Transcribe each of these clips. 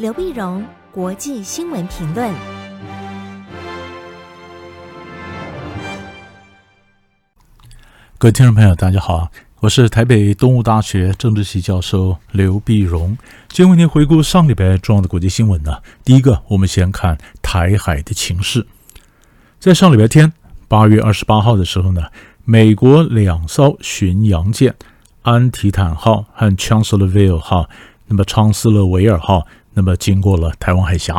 刘碧荣，国际新闻评论。各位听众朋友，大家好，我是台北东吴大学政治系教授刘碧荣。今天为您回顾上礼拜重要的国际新闻呢。第一个，我们先看台海的情势。在上礼拜天，八月二十八号的时候呢，美国两艘巡洋舰安提坦号和 Chancellorville 号，那么昌斯勒维尔号，那么经过了台湾海峡。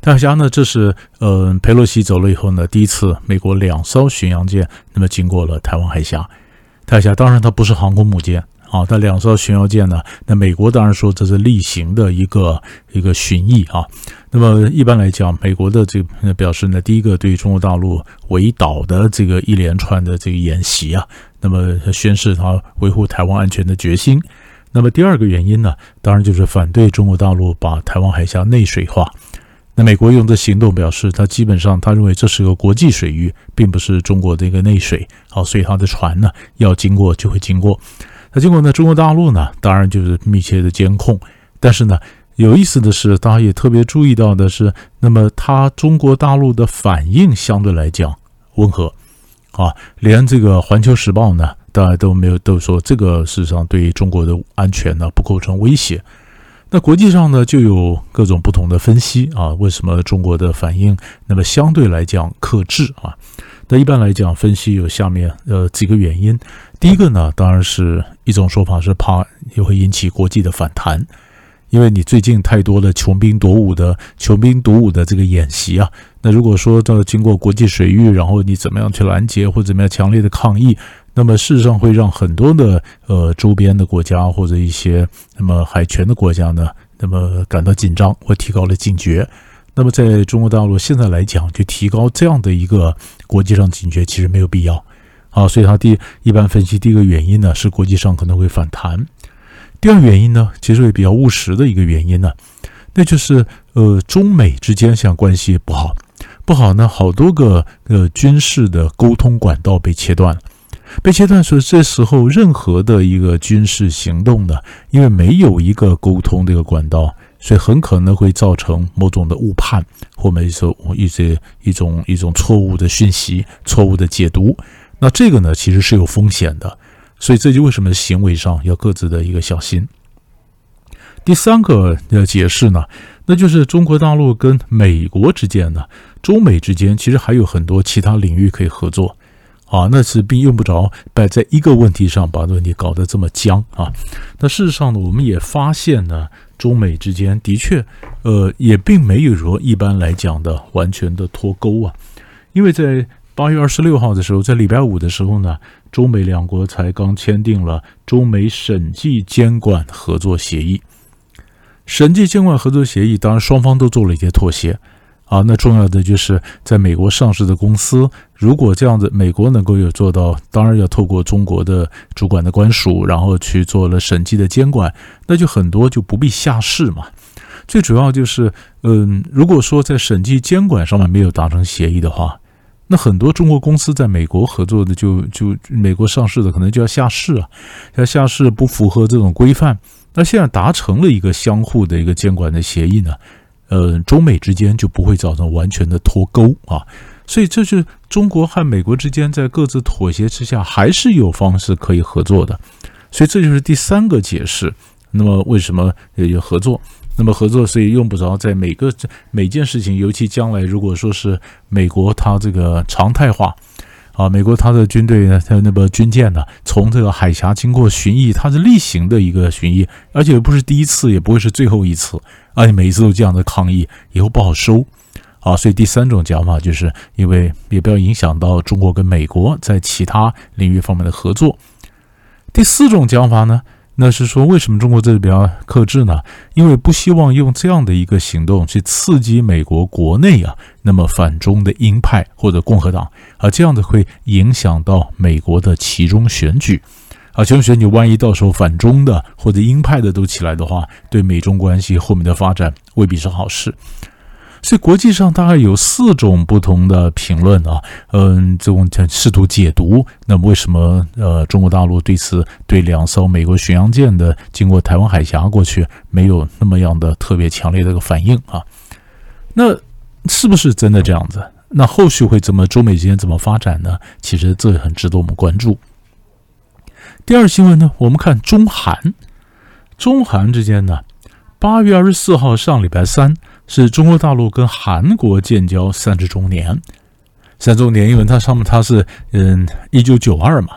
台湾海峡呢，这是呃，佩洛西走了以后呢，第一次美国两艘巡洋舰那么经过了台湾海峡。台海峡当然它不是航空母舰。啊，它两艘巡洋舰呢？那美国当然说这是例行的一个一个巡弋啊。那么一般来讲，美国的这个表示呢，第一个对中国大陆围岛的这个一连串的这个演习啊，那么宣示他维护台湾安全的决心。那么第二个原因呢，当然就是反对中国大陆把台湾海峡内水化。那美国用这行动表示，他基本上他认为这是个国际水域，并不是中国的一个内水。好，所以他的船呢要经过就会经过。那经过呢？中国大陆呢，当然就是密切的监控。但是呢，有意思的是，大家也特别注意到的是，那么它中国大陆的反应相对来讲温和，啊，连这个《环球时报》呢，大家都没有都说这个事实上对于中国的安全呢不构成威胁。那国际上呢，就有各种不同的分析啊，为什么中国的反应那么相对来讲克制啊？那一般来讲，分析有下面呃几个原因。第一个呢，当然是一种说法是怕也会引起国际的反弹，因为你最近太多的穷兵黩武的穷兵黩武的这个演习啊。那如果说到经过国际水域，然后你怎么样去拦截或者怎么样强烈的抗议，那么事实上会让很多的呃周边的国家或者一些那么海权的国家呢，那么感到紧张或提高了警觉。那么，在中国大陆现在来讲，就提高这样的一个国际上警觉，其实没有必要啊。所以，他第一般分析第一个原因呢，是国际上可能会反弹。第二原因呢，其实也比较务实的一个原因呢，那就是呃，中美之间像关系不好，不好呢，好多个呃军事的沟通管道被切断了，被切断，所以这时候任何的一个军事行动呢，因为没有一个沟通这个管道。所以很可能会造成某种的误判，或者说一些一种一种错误的讯息、错误的解读。那这个呢，其实是有风险的。所以这就为什么行为上要各自的一个小心。第三个的解释呢，那就是中国大陆跟美国之间呢，中美之间其实还有很多其他领域可以合作。啊，那是并用不着摆在一个问题上把问题搞得这么僵啊。那事实上呢，我们也发现呢，中美之间的确，呃，也并没有说一般来讲的完全的脱钩啊。因为在八月二十六号的时候，在礼拜五的时候呢，中美两国才刚签订了中美审计监管合作协议。审计监管合作协议，当然双方都做了一些妥协。啊，那重要的就是在美国上市的公司，如果这样子，美国能够有做到，当然要透过中国的主管的官署，然后去做了审计的监管，那就很多就不必下市嘛。最主要就是，嗯，如果说在审计监管上面没有达成协议的话，那很多中国公司在美国合作的就就美国上市的可能就要下市啊，要下市不符合这种规范。那现在达成了一个相互的一个监管的协议呢。呃，中美之间就不会造成完全的脱钩啊，所以这是中国和美国之间在各自妥协之下，还是有方式可以合作的，所以这就是第三个解释。那么为什么有合作？那么合作，所以用不着在每个每件事情，尤其将来如果说是美国它这个常态化。啊，美国它的军队呢，它那个军舰呢，从这个海峡经过巡弋，它是例行的一个巡弋，而且不是第一次，也不会是最后一次，而且每一次都这样的抗议，以后不好收。啊，所以第三种讲法就是因为也不要影响到中国跟美国在其他领域方面的合作。第四种讲法呢？那是说，为什么中国这里比较克制呢？因为不希望用这样的一个行动去刺激美国国内啊，那么反中的鹰派或者共和党，啊，这样子会影响到美国的其中选举，啊，其中选举万一到时候反中的或者鹰派的都起来的话，对美中关系后面的发展未必是好事。所以国际上大概有四种不同的评论啊，嗯，这种试图解读，那么为什么呃中国大陆对此对两艘美国巡洋舰的经过台湾海峡过去没有那么样的特别强烈的一个反应啊？那是不是真的这样子？那后续会怎么中美之间怎么发展呢？其实这很值得我们关注。第二新闻呢，我们看中韩，中韩之间呢，八月二十四号上礼拜三。是中国大陆跟韩国建交三十周年，三周年，因为它上面它是嗯一九九二嘛，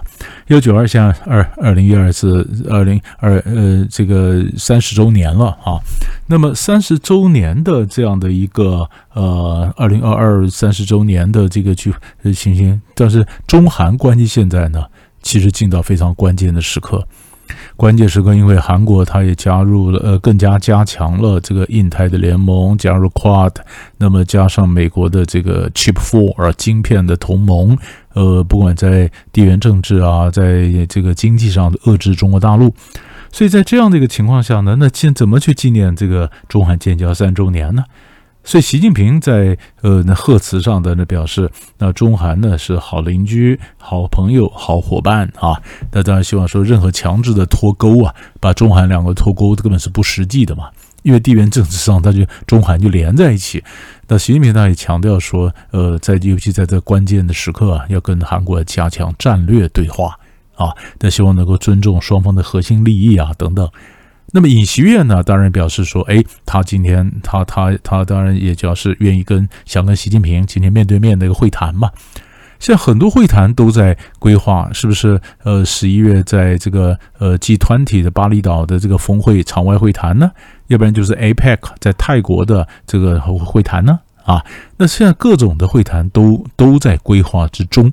一九九二现在二二零一二是二零二呃这个三十周年了啊，那么三十周年的这样的一个呃二零二二三十周年的这个去情形，但是中韩关系现在呢，其实进到非常关键的时刻。关键时刻，因为韩国它也加入了，呃，更加加强了这个印太的联盟，加入 Quad，那么加上美国的这个 Chip Four 啊，晶片的同盟，呃，不管在地缘政治啊，在这个经济上的遏制中国大陆，所以在这样的一个情况下呢，那现怎么去纪念这个中韩建交三周年呢？所以，习近平在呃那贺词上的那表示，那中韩呢是好邻居、好朋友、好伙伴啊。那当然希望说，任何强制的脱钩啊，把中韩两个脱钩，这根本是不实际的嘛。因为地缘政治上，它就中韩就连在一起。那习近平他也强调说，呃，在尤其在这关键的时刻啊，要跟韩国加强战略对话啊，那希望能够尊重双方的核心利益啊等等。那么尹锡悦呢，当然表示说，哎，他今天他他他当然也表示愿意跟想跟习近平今天面对面的一个会谈嘛。现在很多会谈都在规划，是不是？呃，十一月在这个呃 G 团体的巴厘岛的这个峰会场外会谈呢？要不然就是 APEC 在泰国的这个会谈呢？啊，那现在各种的会谈都都在规划之中。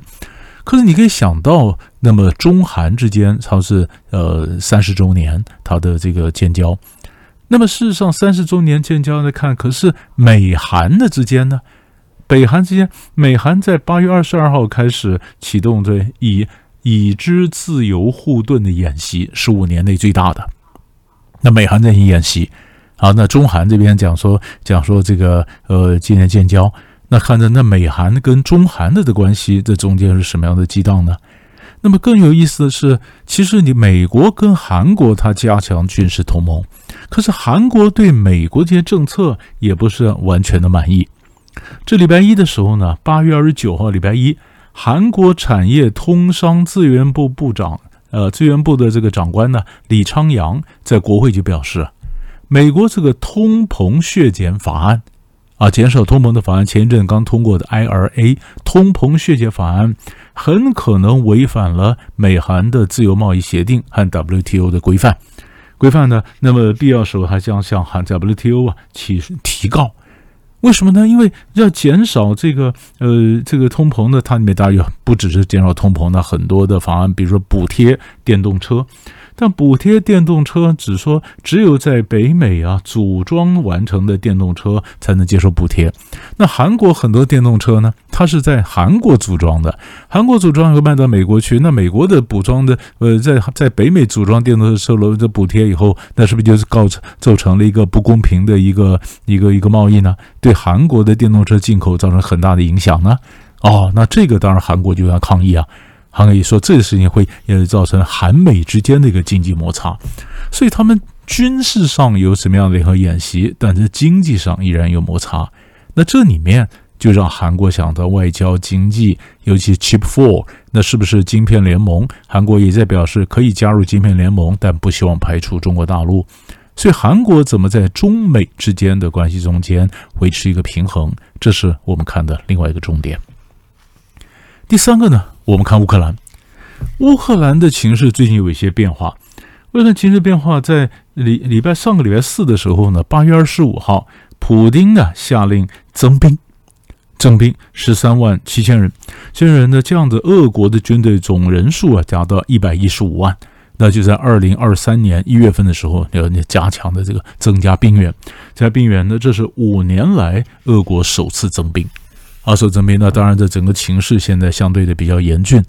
可是你可以想到，那么中韩之间，它是呃三十周年，它的这个建交。那么事实上，三十周年建交来看，可是美韩的之间呢？北韩之间，美韩在八月二十二号开始启动这以已知自由护盾的演习，十五年内最大的。那美韩在行演习，好，那中韩这边讲说讲说这个呃今年建交。那看着那美韩跟中韩的的关系，这中间是什么样的激荡呢？那么更有意思的是，其实你美国跟韩国它加强军事同盟，可是韩国对美国这些政策也不是完全的满意。这礼拜一的时候呢，八月二十九号礼拜一，韩国产业通商资源部部长，呃，资源部的这个长官呢，李昌阳在国会就表示，美国这个通膨削减法案。啊，减少通膨的法案，前一阵刚通过的 IRA 通膨削减法案，很可能违反了美韩的自由贸易协定和 WTO 的规范。规范呢，那么必要时候还将向韩 WTO 啊提提告。为什么呢？因为要减少这个呃这个通膨呢，它里面当然有不只是减少通膨，那很多的法案，比如说补贴电动车。但补贴电动车只说只有在北美啊组装完成的电动车才能接受补贴。那韩国很多电动车呢，它是在韩国组装的，韩国组装又卖到美国去。那美国的补装的呃，在在北美组装电动车受了这补贴以后，那是不是就是造成造成了一个不公平的一个一个一个贸易呢？对韩国的电动车进口造成很大的影响呢？哦，那这个当然韩国就要抗议啊。韩国也说，这个事情会也造成韩美之间的一个经济摩擦，所以他们军事上有什么样的联合演习，但是经济上依然有摩擦。那这里面就让韩国想到外交、经济，尤其 Chip Four，那是不是晶片联盟？韩国也在表示可以加入晶片联盟，但不希望排除中国大陆。所以韩国怎么在中美之间的关系中间维持一个平衡，这是我们看的另外一个重点。第三个呢？我们看乌克兰，乌克兰的情势最近有一些变化。乌克兰情势变化，在礼礼拜上个礼拜四的时候呢，八月二十五号，普丁呢下令增兵，增兵十三万七千人。这些人呢，这样的俄国的军队总人数啊达到一百一十五万。那就在二零二三年一月份的时候，要加强的这个增加兵员，加兵员呢，这是五年来俄国首次增兵。阿首增兵，那当然，这整个情势现在相对的比较严峻。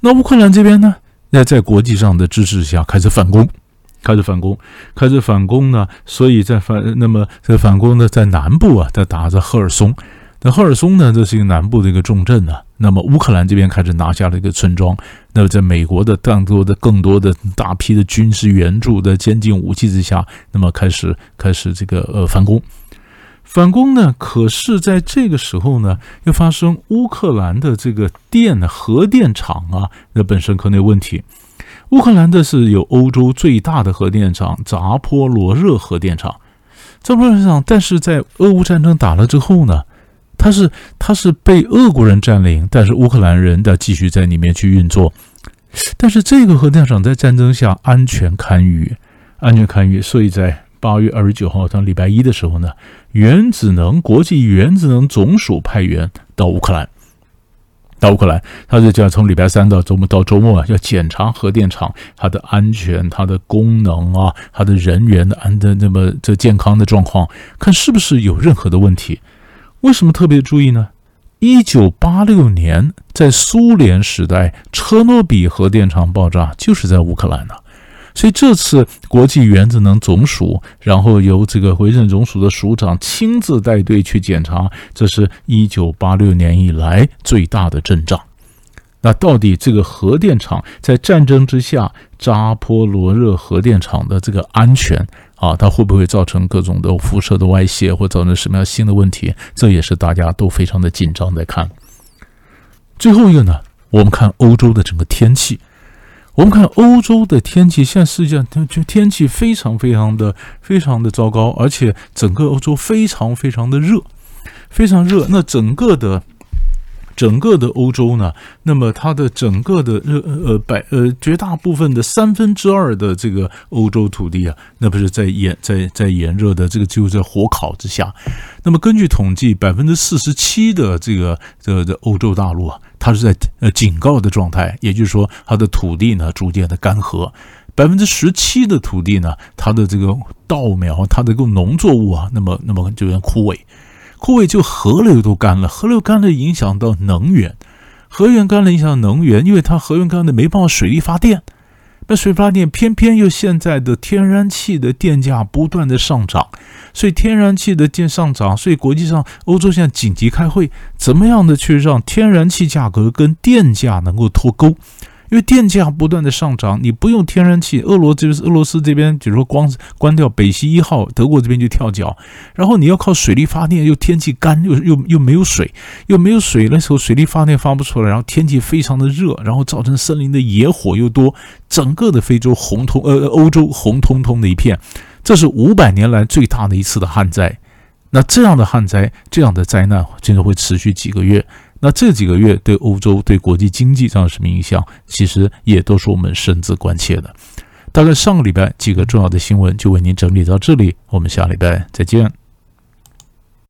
那乌克兰这边呢，那在国际上的支持下开始反攻，开始反攻，开始反攻呢，所以在反那么在反攻呢，在南部啊，在打着赫尔松。那赫尔松呢，这是一个南部的一个重镇呢、啊。那么乌克兰这边开始拿下了一个村庄。那么在美国的更多的、更多的大批的军事援助的先进武器之下，那么开始开始这个呃反攻。反攻呢，可是在这个时候呢，又发生乌克兰的这个电核电厂啊，那本身可能有问题。乌克兰的是有欧洲最大的核电厂扎波罗热核电厂，扎波罗热厂，但是在俄乌战争打了之后呢？它是它是被俄国人占领，但是乌克兰人的继续在里面去运作。但是这个核电厂在战争下安全堪虞，安全堪虞。所以在八月二十九号当礼拜一的时候呢，原子能国际原子能总署派员到乌克兰，到乌克兰，他就叫从礼拜三到周末到周末啊，要检查核电厂它的安全、它的功能啊、它的人员的安的那么这健康的状况，看是不是有任何的问题。为什么特别注意呢？一九八六年，在苏联时代，车诺比核电厂爆炸就是在乌克兰呢。所以这次国际原子能总署，然后由这个原子能总署的署长亲自带队去检查，这是一九八六年以来最大的阵仗。那到底这个核电厂在战争之下，扎波罗热核电厂的这个安全？啊，它会不会造成各种的辐射的外泄，或造成什么样新的问题？这也是大家都非常的紧张在看。最后一个呢，我们看欧洲的整个天气。我们看欧洲的天气，现在世界上就天气非常非常的非常的糟糕，而且整个欧洲非常非常的热，非常热。那整个的。整个的欧洲呢，那么它的整个的热呃百呃绝大部分的三分之二的这个欧洲土地啊，那不是在炎在在炎热的这个就在火烤之下。那么根据统计，百分之四十七的这个这个的欧洲大陆啊，它是在呃警告的状态，也就是说它的土地呢逐渐的干涸。百分之十七的土地呢，它的这个稻苗，它的这个农作物啊，那么那么就要枯萎。枯萎，就河流都干了，河流干了影响到能源，河源干了影响能源，因为它河源干了没办法水力发电，那水发电偏偏又现在的天然气的电价不断的上涨，所以天然气的电上涨，所以国际上欧洲现在紧急开会，怎么样的去让天然气价格跟电价能够脱钩？因为电价不断的上涨，你不用天然气，俄罗这边俄罗斯这边，比如说光关掉北溪一号，德国这边就跳脚，然后你要靠水力发电，又天气干，又又又没有水，又没有水，那时候水力发电发不出来，然后天气非常的热，然后造成森林的野火又多，整个的非洲红通呃欧洲红彤彤的一片，这是五百年来最大的一次的旱灾。那这样的旱灾，这样的灾难，真的会持续几个月。那这几个月对欧洲、对国际经济造成什么影响？其实也都是我们深自关切的。大概上个礼拜几个重要的新闻就为您整理到这里，我们下礼拜再见。